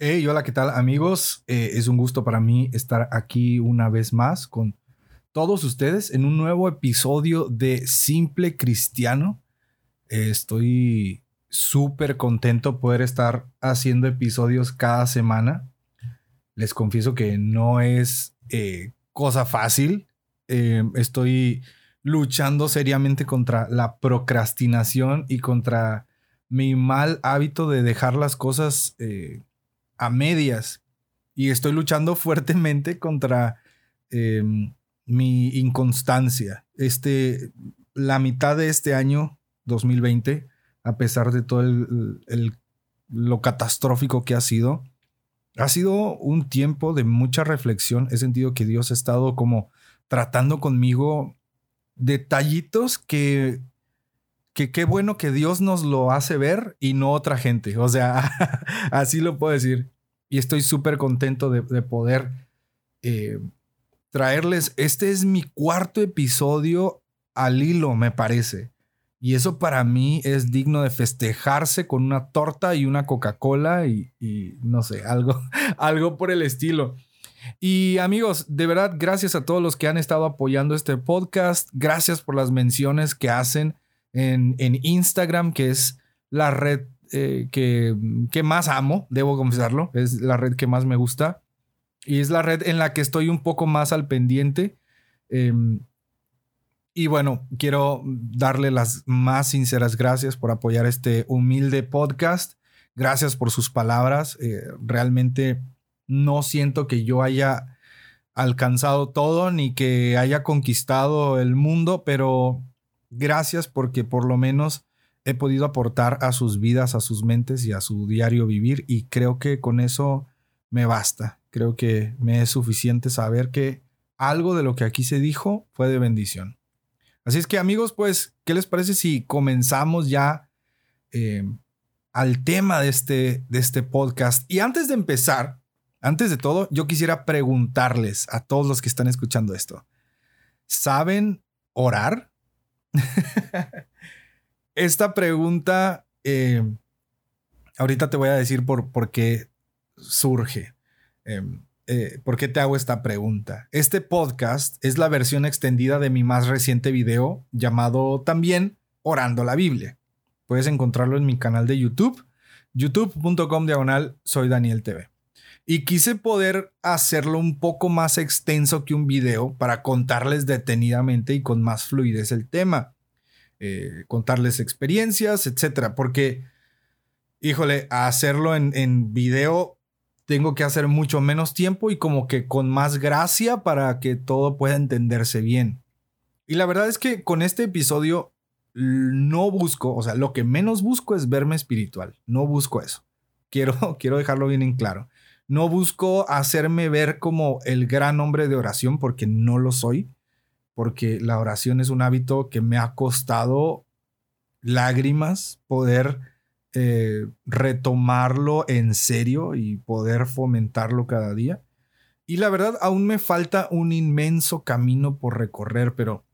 Hey, hola, ¿qué tal amigos? Eh, es un gusto para mí estar aquí una vez más con todos ustedes en un nuevo episodio de Simple Cristiano. Eh, estoy súper contento poder estar haciendo episodios cada semana. Les confieso que no es eh, cosa fácil. estoy luchando seriamente contra la procrastinación y contra mi mal hábito de dejar las cosas a medias y estoy luchando fuertemente contra em, mi inconstancia. Este, la mitad de este año 2020, a pesar de todo el, lo catastrófico que ha sido, ha sido un tiempo de mucha reflexión. He sentido que Dios ha estado como tratando conmigo detallitos que que qué bueno que Dios nos lo hace ver y no otra gente. O sea, así lo puedo decir. Y estoy súper contento de, poder eh, traerles. Este es mi cuarto episodio al hilo, me parece. Y eso para mí es digno de festejarse con una torta y una Coca-Cola y, y, no sé, algo, algo por el estilo. Y amigos, de verdad, gracias a todos los que han estado apoyando este podcast. Gracias por las menciones que hacen en, Instagram, que es la red eh, que, que, más amo, debo confesarlo, es la red que más me gusta y es la red en la que estoy un poco más al pendiente. Em, y bueno, quiero darle las más sinceras gracias por apoyar este humilde podcast. Gracias por sus palabras. Eh, realmente no siento que yo haya alcanzado todo ni que haya conquistado el mundo, pero Gracias porque por lo menos he podido aportar a sus vidas, a sus mentes y a su diario vivir y creo que con eso me basta. Creo que me es suficiente saber que algo de lo que aquí se dijo fue de bendición. Así es que amigos, pues, ¿qué les parece si comenzamos ya eh, al tema de este, de este podcast? Y antes de empezar, antes de todo, yo quisiera preguntarles a todos los que están escuchando esto, ¿saben orar? Esta pregunta, eh, ahorita te voy a decir por, por qué surge. Em, eh, ¿Por qué te hago esta pregunta? Este podcast es la versión extendida de mi más reciente video llamado también Orando la Biblia. Puedes encontrarlo en mi canal de YouTube, youtube.com diagonal soy Daniel TV. Y quise poder hacerlo un poco más extenso que un video para contarles detenidamente y con más fluidez el tema. Eh, contarles experiencias, etcétera. Porque, híjole, hacerlo en, en video tengo que hacer mucho menos tiempo y como que con más gracia para que todo pueda entenderse bien. Y la verdad es que con este episodio no busco, o sea, lo que menos busco es verme espiritual. No busco eso. Quiero, quiero dejarlo bien en claro. No busco hacerme ver como el gran hombre de oración porque no lo soy, porque la oración es un hábito que me ha costado lágrimas poder eh, retomarlo en serio y poder fomentarlo cada día. Y la verdad, aún me falta un inmenso camino por recorrer, pero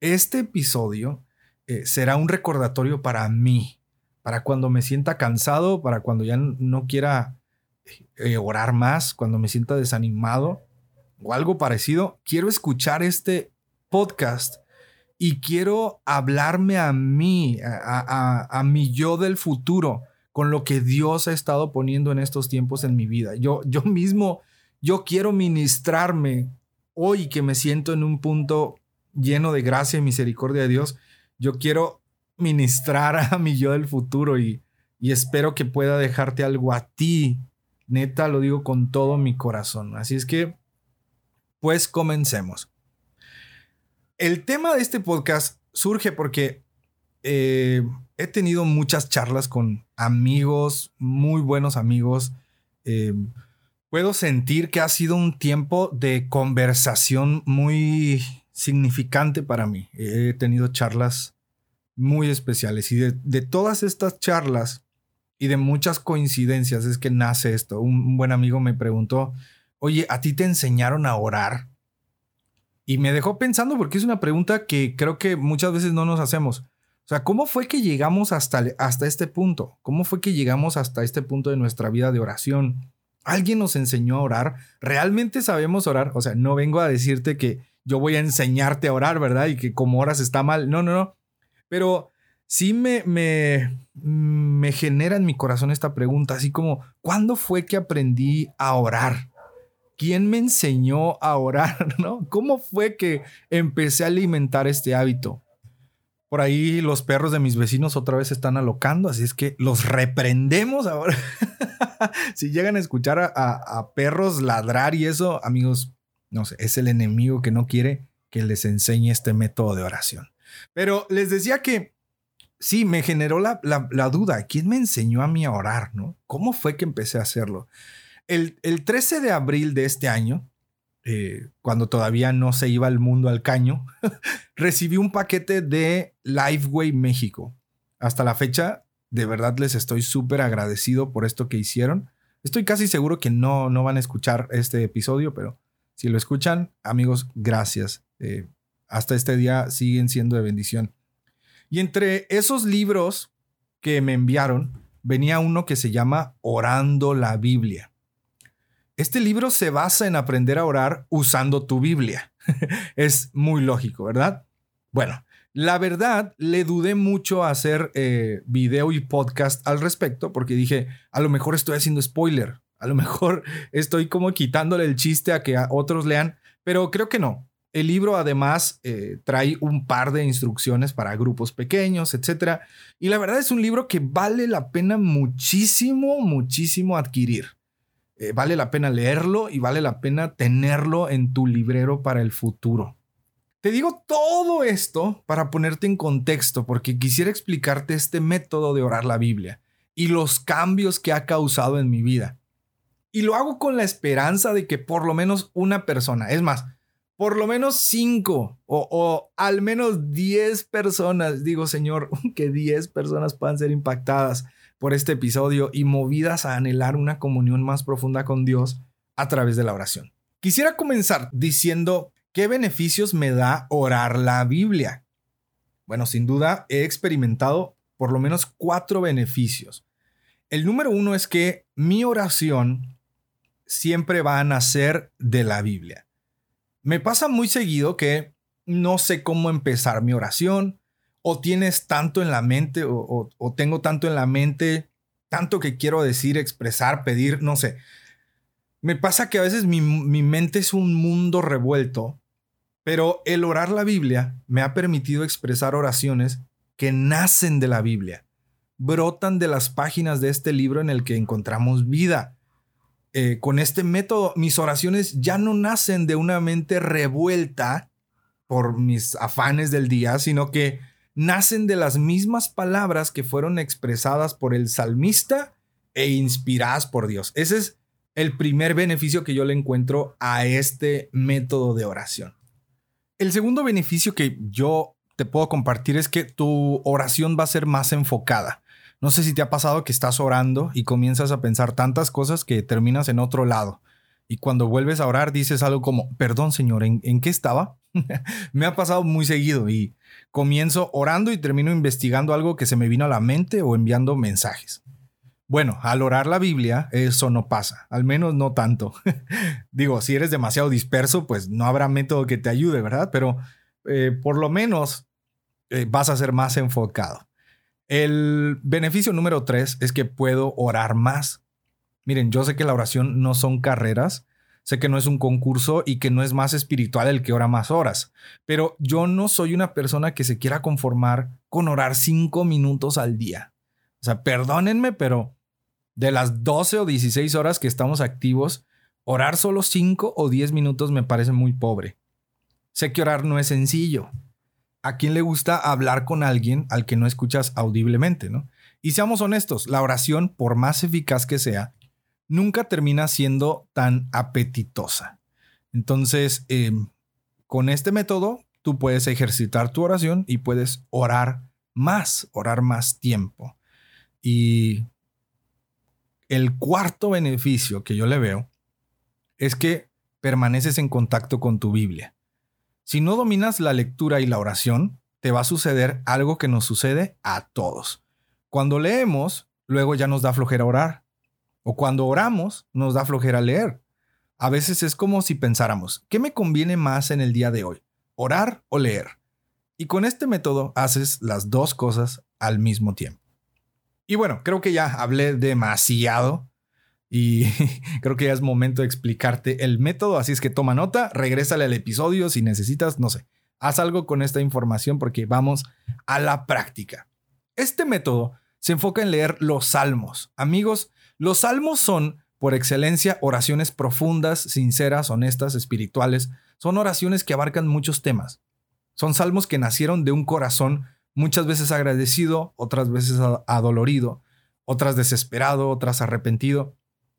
este episodio eh, será un recordatorio para mí, para cuando me sienta cansado, para cuando ya no quiera eh, orar más, cuando me sienta desanimado o algo parecido, quiero escuchar este podcast y quiero hablarme a mí, a, mi yo del futuro, con lo que Dios ha estado poniendo en estos tiempos en mi vida. Yo, yo mismo, yo quiero ministrarme hoy que me siento en un punto lleno de gracia y misericordia de Dios. Yo quiero ministrar a mi yo del futuro y espero que pueda dejarte algo a ti Neta, lo digo con todo mi corazón. Así es que, pues comencemos. El tema de este podcast surge porque eh, he tenido muchas charlas con amigos, muy buenos amigos, Eh, puedo sentir que ha sido un tiempo de conversación muy significante para mí. He tenido charlas muy especiales y de, todas estas charlas y de muchas coincidencias es que nace esto. Un, buen amigo me preguntó, oye, ¿a ti te enseñaron a orar? Y me dejó pensando porque es una pregunta que creo que muchas veces no nos hacemos. O sea, ¿cómo fue que llegamos hasta, hasta este punto? ¿Cómo fue que llegamos hasta este punto de nuestra vida de oración? ¿Alguien nos enseñó a orar? ¿Realmente sabemos orar? O sea, no vengo a decirte que yo voy a enseñarte a orar, ¿verdad? Y que como oras está mal. No, no, no. Pero sí me, me, me genera en mi corazón esta pregunta, así como, ¿cuándo fue que aprendí a orar? ¿Quién me enseñó a orar? ¿No? ¿Cómo fue que empecé a alimentar este hábito? Por ahí los perros de mis vecinos otra vez están alocando, así es que los reprendemos ahora. si llegan a escuchar a, perros ladrar y eso, amigos, no sé, es el enemigo que no quiere que les enseñe este método de oración. Pero les decía que sí, me generó la, duda, ¿quién me enseñó a mí a orar? ¿no? ¿Cómo fue que empecé a hacerlo? El, el 13 de abril de este año, eh, cuando todavía no se iba el mundo al caño, recibí un paquete de Lifeway México. Hasta la fecha, de verdad les estoy súper agradecido por esto que hicieron. Estoy casi seguro que no, no van a escuchar este episodio, pero si lo escuchan, amigos, gracias. Eh, hasta este día siguen siendo de bendición. Y entre esos libros que me enviaron, venía uno que se llama Orando la Biblia. Este libro se basa en aprender a orar usando tu Biblia. es muy lógico, ¿verdad? Bueno, la verdad, le dudé mucho a hacer eh, video y podcast al respecto porque dije, a lo mejor estoy haciendo spoiler, a lo mejor estoy como quitándole el chiste a que otros lean, pero creo que no. El libro además eh, trae un par de instrucciones para grupos pequeños, etc. Y la verdad es un libro que vale la pena muchísimo, muchísimo adquirir. Eh, vale la pena leerlo y vale la pena tenerlo en tu librero para el futuro. Te digo todo esto para ponerte en contexto, porque quisiera explicarte este método de orar la Biblia y los cambios que ha causado en mi vida. Y lo hago con la esperanza de que por lo menos una persona, es más, por lo menos cinco o, o al menos diez personas, digo Señor, que diez personas puedan ser impactadas por este episodio y movidas a anhelar una comunión más profunda con Dios a través de la oración. Quisiera comenzar diciendo qué beneficios me da orar la Biblia. Bueno, sin duda he experimentado por lo menos cuatro beneficios. El número uno es que mi oración siempre va a nacer de la Biblia. Me pasa muy seguido que no sé cómo empezar mi oración, o tienes tanto en la mente o, tengo tanto en la mente, tanto que quiero decir, expresar, pedir, no sé. Me pasa que a veces mi, mi mente es un mundo revuelto, pero el orar la Biblia me ha permitido expresar oraciones que nacen de la Biblia, brotan de las páginas de este libro en el que encontramos vida. Eh, con este método, mis oraciones ya no nacen de una mente revuelta por mis afanes del día, sino que nacen de las mismas palabras que fueron expresadas por el salmista e inspiradas por Dios. Ese es el primer beneficio que yo le encuentro a este método de oración. El segundo beneficio que yo te puedo compartir es que tu oración va a ser más enfocada. No sé si te ha pasado que estás orando y comienzas a pensar tantas cosas que terminas en otro lado. Y cuando vuelves a orar dices algo como, perdón Señor, ¿en, ¿en qué estaba? Me ha pasado muy seguido y comienzo orando y termino investigando algo que se me vino a la mente o enviando mensajes. Bueno, al orar la Biblia eso no pasa, al menos no tanto. Digo, si eres demasiado disperso, pues no habrá método que te ayude, ¿verdad? Pero eh, por lo menos eh, vas a ser más enfocado. El beneficio número tres es que puedo orar más. Miren, yo sé que la oración no son carreras, Sé que no es un concurso y que no es más espiritual el que ora más horas, pero yo no soy una persona que se quiera conformar con orar cinco minutos al día. O sea, perdónenme, pero de las 12 o 16 horas que estamos activos, orar solo 5 o 10 minutos me parece muy pobre. Sé que orar no es sencillo. ¿A quién le gusta hablar con alguien al que no escuchas audiblemente, no? Y seamos honestos, la oración, por más eficaz que sea, nunca termina siendo tan apetitosa. Entonces, em, con este método, tú puedes ejercitar tu oración y puedes orar más, orar más tiempo. Y el cuarto beneficio que yo le veo es que permaneces en contacto con tu Biblia. Si no dominas la lectura y la oración, te va a suceder algo que nos sucede a todos. Cuando leemos, luego ya nos da flojera orar. O cuando oramos, nos da flojera leer. A veces es como si pensáramos, ¿qué me conviene más en el día de hoy? ¿Orar o leer? Y con este método haces las dos cosas al mismo tiempo. Y bueno, creo que ya hablé demasiado y creo que ya es momento de explicarte el método, así es que toma nota, regrésale al episodio si necesitas, no sé, haz algo con esta información porque vamos a la práctica. Este método se enfoca en leer los salmos. Amigos, los salmos son, por excelencia, oraciones profundas, sinceras, honestas, espirituales. Son oraciones que abarcan muchos temas. Son salmos que nacieron de un corazón muchas veces agradecido, otras veces adolorido, otras desesperado, otras arrepentido.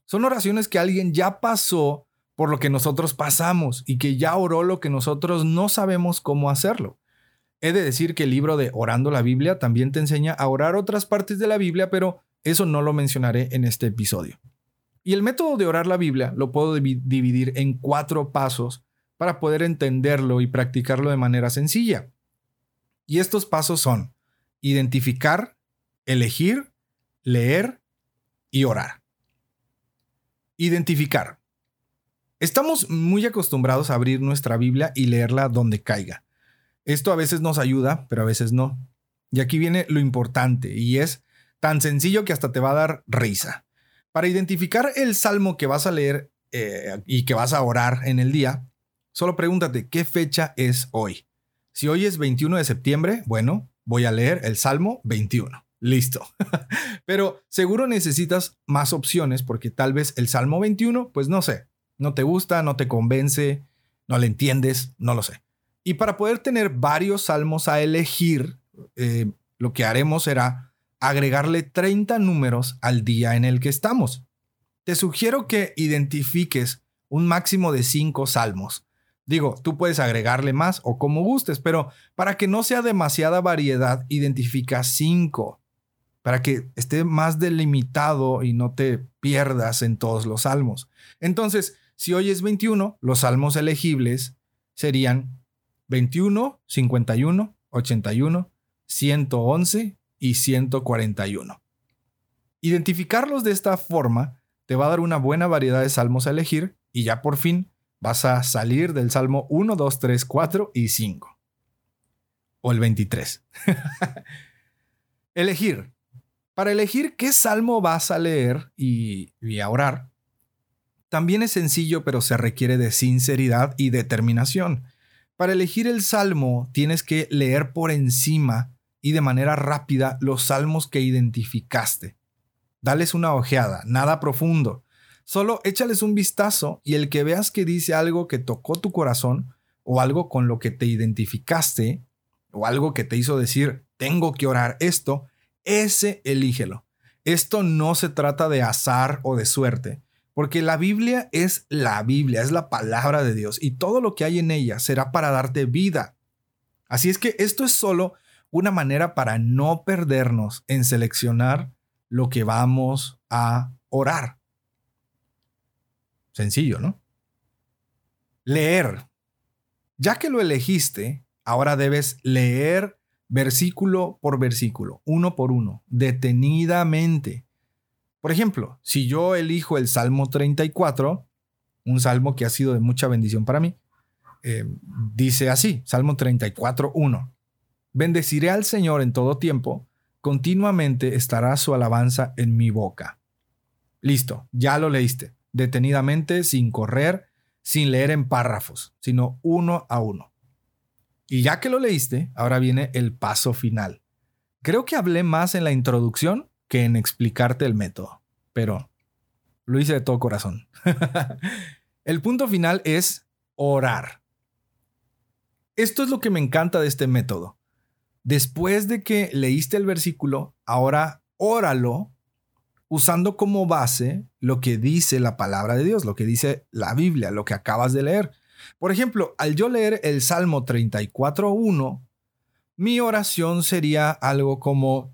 Son oraciones que alguien ya pasó por lo que nosotros pasamos y que ya oró lo que nosotros no sabemos cómo hacerlo. He de decir que el libro de Orando la Biblia también te enseña a orar otras partes de la Biblia, pero eso no lo mencionaré en este episodio. Y el método de orar la Biblia lo puedo dividir en cuatro pasos para poder entenderlo y practicarlo de manera sencilla. Y estos pasos son identificar, elegir, leer y orar. Identificar. Estamos muy acostumbrados a abrir nuestra Biblia y leerla donde caiga. Esto a veces nos ayuda, pero a veces no. Y aquí viene lo importante, y es tan sencillo que hasta te va a dar risa. Para identificar el salmo que vas a leer eh, y que vas a orar en el día, solo pregúntate qué fecha es hoy. Si hoy es 21 de septiembre, bueno, voy a leer el Salmo 21. Listo. Pero seguro necesitas más opciones porque tal vez el Salmo 21, pues no sé, no te gusta, no te convence, no le entiendes, no lo sé. Y para poder tener varios salmos a elegir, eh, lo que haremos será agregarle 30 números al día en el que estamos. Te sugiero que identifiques un máximo de 5 salmos. Digo, tú puedes agregarle más o como gustes, pero para que no sea demasiada variedad, identifica 5 para que esté más delimitado y no te pierdas en todos los salmos. Entonces, si hoy es 21, los salmos elegibles serían 21, 51, 81, 111 y 141. Identificarlos de esta forma te va a dar una buena variedad de salmos a elegir y ya por fin vas a salir del salmo 1, 2, 3, 4 y 5. O el 23. elegir. Para elegir qué salmo vas a leer y, a orar, también es sencillo, pero se requiere de sinceridad y determinación. Para elegir el salmo tienes que leer por encima y de manera rápida los salmos que identificaste. Dales una ojeada, nada profundo. Solo échales un vistazo y el que veas que dice algo que tocó tu corazón o algo con lo que te identificaste o algo que te hizo decir, tengo que orar esto, ese elígelo. Esto no se trata de azar o de suerte, porque la Biblia es la Biblia, es la palabra de Dios y todo lo que hay en ella será para darte vida. Así es que esto es solo una manera para no perdernos en seleccionar lo que vamos a orar. Sencillo, ¿no? Leer. Ya que lo elegiste, ahora debes leer versículo por versículo, uno por uno, detenidamente. Por ejemplo, si yo elijo el Salmo 34, un salmo que ha sido de mucha bendición para mí, eh, dice así, Salmo 34, 1. Bendeciré al Señor en todo tiempo, continuamente estará su alabanza en mi boca. Listo, ya lo leíste, detenidamente, sin correr, sin leer en párrafos, sino uno a uno. Y ya que lo leíste, ahora viene el paso final. Creo que hablé más en la introducción que en explicarte el método, pero lo hice de todo corazón. el punto final es orar. Esto es lo que me encanta de este método. Después de que leíste el versículo, ahora óralo usando como base lo que dice la palabra de Dios, lo que dice la Biblia, lo que acabas de leer. Por ejemplo, al yo leer el Salmo 34.1, mi oración sería algo como,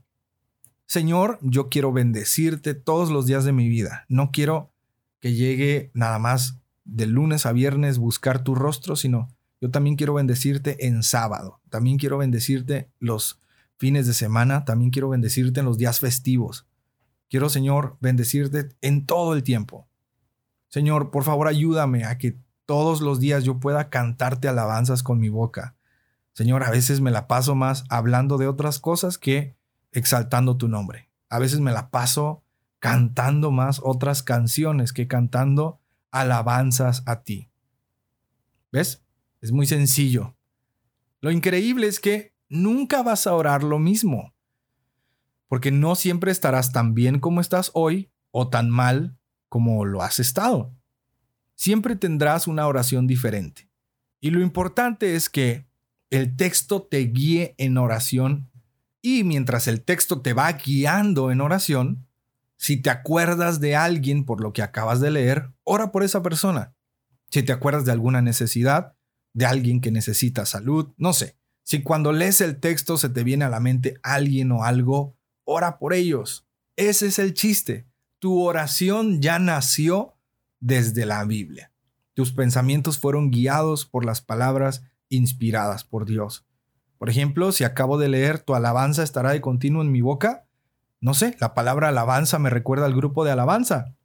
Señor, yo quiero bendecirte todos los días de mi vida. No quiero que llegue nada más de lunes a viernes buscar tu rostro, sino yo también quiero bendecirte en sábado. También quiero bendecirte los fines de semana. También quiero bendecirte en los días festivos. Quiero, Señor, bendecirte en todo el tiempo. Señor, por favor, ayúdame a que todos los días yo pueda cantarte alabanzas con mi boca. Señor, a veces me la paso más hablando de otras cosas que exaltando tu nombre. A veces me la paso cantando más otras canciones que cantando alabanzas a ti. ¿Ves? Es muy sencillo. Lo increíble es que nunca vas a orar lo mismo, porque no siempre estarás tan bien como estás hoy o tan mal como lo has estado. Siempre tendrás una oración diferente. Y lo importante es que el texto te guíe en oración y mientras el texto te va guiando en oración, si te acuerdas de alguien por lo que acabas de leer, ora por esa persona. Si te acuerdas de alguna necesidad, de alguien que necesita salud, no sé. Si cuando lees el texto se te viene a la mente alguien o algo, ora por ellos. Ese es el chiste. Tu oración ya nació desde la Biblia. Tus pensamientos fueron guiados por las palabras inspiradas por Dios. Por ejemplo, si acabo de leer, tu alabanza estará de continuo en mi boca. No sé, la palabra alabanza me recuerda al grupo de alabanza.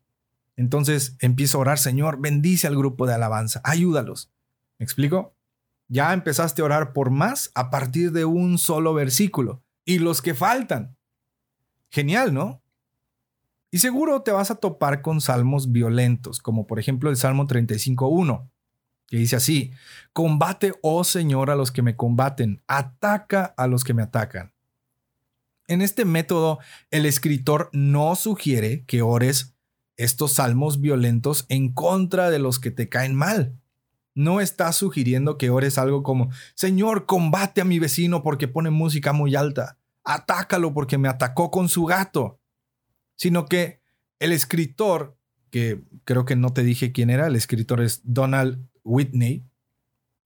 Entonces empiezo a orar, Señor, bendice al grupo de alabanza, ayúdalos. ¿Me explico? Ya empezaste a orar por más a partir de un solo versículo. Y los que faltan. Genial, ¿no? Y seguro te vas a topar con salmos violentos, como por ejemplo el Salmo 35.1 que dice así, combate, oh Señor, a los que me combaten, ataca a los que me atacan. En este método, el escritor no sugiere que ores estos salmos violentos en contra de los que te caen mal. No está sugiriendo que ores algo como, Señor, combate a mi vecino porque pone música muy alta, atácalo porque me atacó con su gato, sino que el escritor, que creo que no te dije quién era, el escritor es Donald Whitney,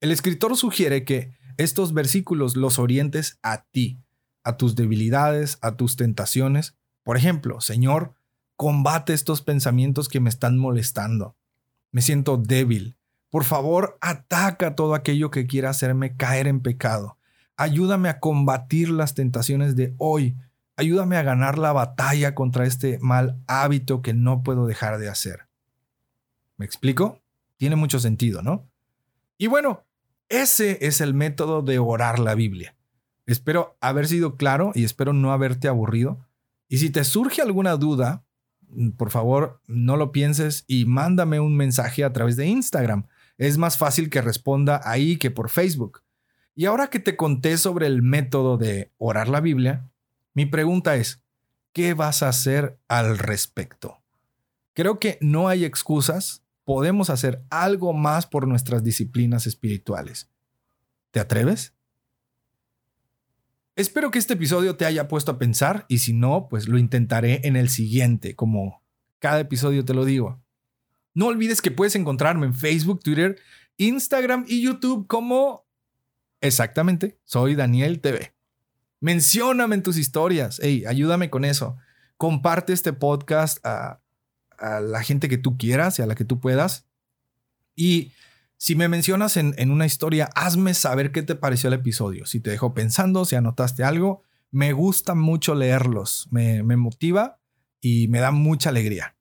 el escritor sugiere que estos versículos los orientes a ti, a tus debilidades, a tus tentaciones. Por ejemplo, Señor, combate estos pensamientos que me están molestando. Me siento débil. Por favor, ataca todo aquello que quiera hacerme caer en pecado. Ayúdame a combatir las tentaciones de hoy. Ayúdame a ganar la batalla contra este mal hábito que no puedo dejar de hacer. ¿Me explico? Tiene mucho sentido, ¿no? Y bueno, ese es el método de orar la Biblia. Espero haber sido claro y espero no haberte aburrido. Y si te surge alguna duda, mm, por favor, no lo pienses y mándame un mensaje a través de Instagram. Es más fácil que responda ahí que por Facebook. Y ahora que te conté sobre el método de orar la Biblia, mi pregunta es, ¿qué vas a hacer al respecto? Creo que no hay excusas podemos hacer algo más por nuestras disciplinas espirituales. ¿Te atreves? Espero que este episodio te haya puesto a pensar y si no, pues lo intentaré en el siguiente, como cada episodio te lo digo. No olvides que puedes encontrarme en Facebook, Twitter, Instagram y YouTube como exactamente, soy Daniel TV. Mencióname en tus historias, hey, ayúdame con eso. Comparte este podcast a la gente que tú quieras y a la que tú puedas. Y si me mencionas en, una historia, hazme saber qué te pareció el episodio. Si te dejó pensando, si anotaste algo, me gusta mucho leerlos, me, me motiva y me da mucha alegría.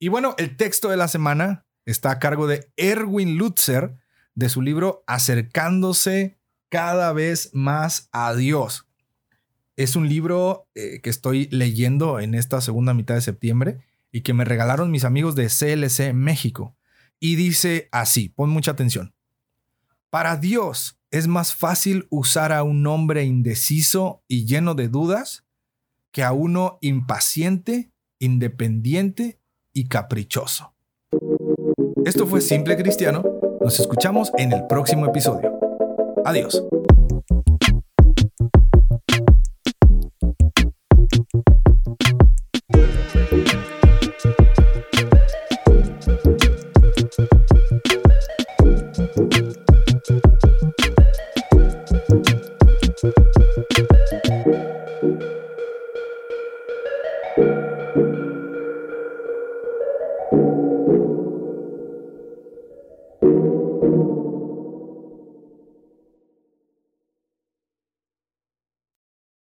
Y bueno, el texto de la semana está a cargo de Erwin Lutzer de su libro Acercándose cada vez más a Dios. Es un libro eh, que estoy leyendo en esta segunda mitad de septiembre y que me regalaron mis amigos de CLC México. Y dice así, pon mucha atención. Para Dios es más fácil usar a un hombre indeciso y lleno de dudas que a uno impaciente, independiente y caprichoso. Esto fue Simple Cristiano. Nos escuchamos en el próximo episodio. Adiós.